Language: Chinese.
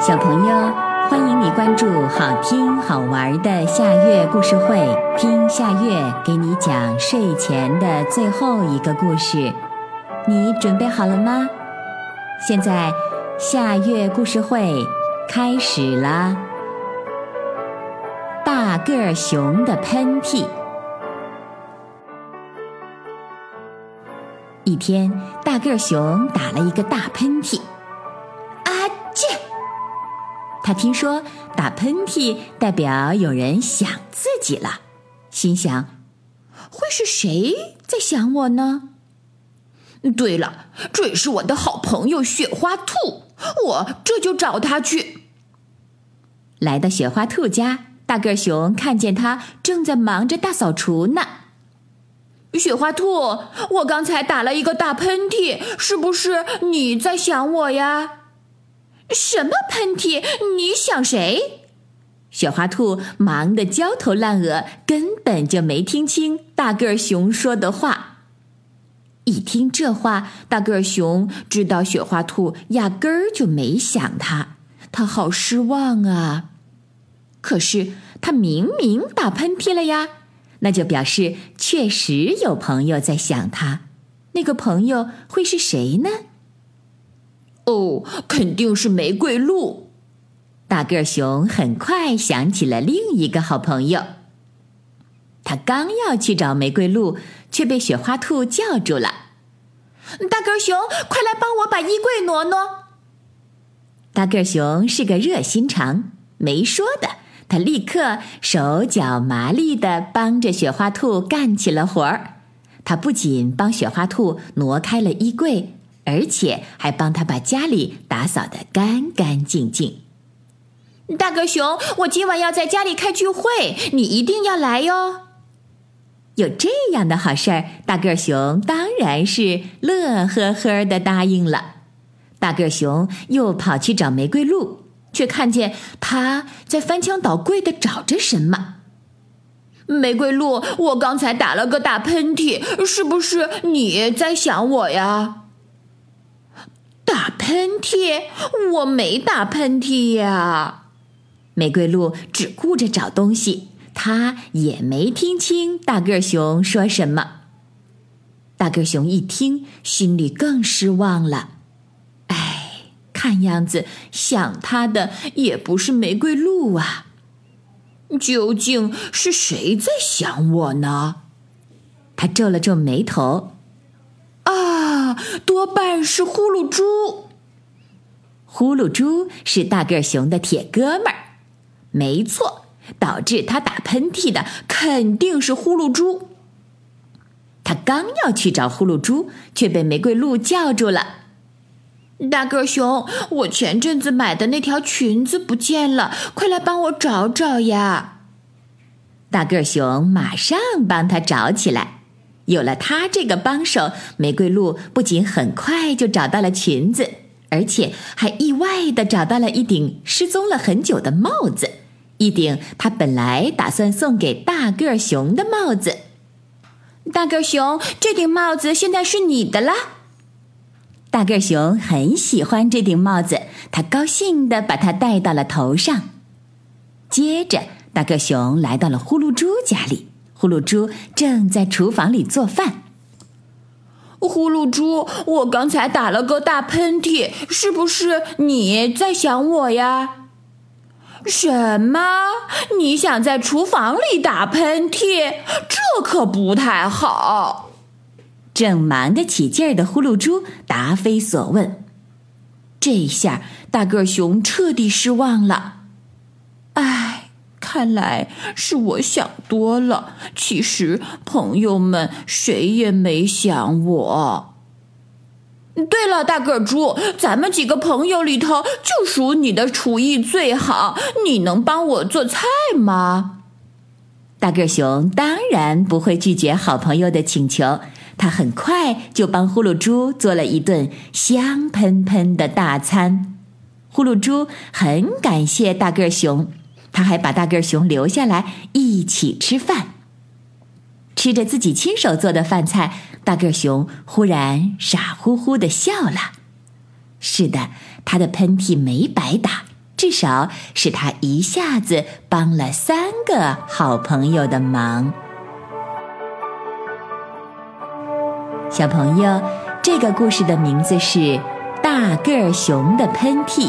小朋友，欢迎你关注好听好玩的夏月故事会，听夏月给你讲睡前的最后一个故事。你准备好了吗？现在夏月故事会开始啦！大个儿熊的喷嚏。一天，大个儿熊打了一个大喷嚏。他听说打喷嚏代表有人想自己了，心想：会是谁在想我呢？对了，这是我的好朋友雪花兔，我这就找他去。来到雪花兔家，大个熊看见他正在忙着大扫除呢。雪花兔，我刚才打了一个大喷嚏，是不是你在想我呀？什么喷嚏？你想谁？雪花兔忙得焦头烂额，根本就没听清大个儿熊说的话。一听这话，大个儿熊知道雪花兔压根儿就没想他，他好失望啊！可是他明明打喷嚏了呀，那就表示确实有朋友在想他。那个朋友会是谁呢？哦，肯定是玫瑰鹿。大个熊很快想起了另一个好朋友。他刚要去找玫瑰鹿，却被雪花兔叫住了。大个熊，快来帮我把衣柜挪挪。大个熊是个热心肠，没说的，他立刻手脚麻利的帮着雪花兔干起了活儿。他不仅帮雪花兔挪开了衣柜。而且还帮他把家里打扫得干干净净。大个熊，我今晚要在家里开聚会，你一定要来哟。有这样的好事儿，大个熊当然是乐呵呵的答应了。大个熊又跑去找玫瑰鹿，却看见他在翻箱倒柜的找着什么。玫瑰鹿，我刚才打了个大喷嚏，是不是你在想我呀？打喷嚏？我没打喷嚏呀！玫瑰鹿只顾着找东西，他也没听清大个熊说什么。大个熊一听，心里更失望了。哎，看样子想他的也不是玫瑰鹿啊！究竟是谁在想我呢？他皱了皱眉头。多半是呼噜猪。呼噜猪是大个熊的铁哥们儿，没错，导致他打喷嚏的肯定是呼噜猪。他刚要去找呼噜猪，却被玫瑰鹿叫住了。大个熊，我前阵子买的那条裙子不见了，快来帮我找找呀！大个熊马上帮他找起来。有了他这个帮手，玫瑰鹿不仅很快就找到了裙子，而且还意外的找到了一顶失踪了很久的帽子，一顶他本来打算送给大个熊的帽子。大个熊，这顶帽子现在是你的啦！大个熊很喜欢这顶帽子，他高兴的把它戴到了头上。接着，大个熊来到了呼噜猪家里。呼噜猪正在厨房里做饭。呼噜猪，我刚才打了个大喷嚏，是不是你在想我呀？什么？你想在厨房里打喷嚏？这可不太好。正忙得起劲儿的呼噜猪答非所问。这下大个熊彻底失望了。唉看来是我想多了，其实朋友们谁也没想我。对了，大个猪，咱们几个朋友里头就属你的厨艺最好，你能帮我做菜吗？大个熊当然不会拒绝好朋友的请求，他很快就帮呼噜猪做了一顿香喷喷的大餐。呼噜猪很感谢大个熊。他还把大个熊留下来一起吃饭，吃着自己亲手做的饭菜，大个熊忽然傻乎乎的笑了。是的，他的喷嚏没白打，至少是他一下子帮了三个好朋友的忙。小朋友，这个故事的名字是《大个儿熊的喷嚏》，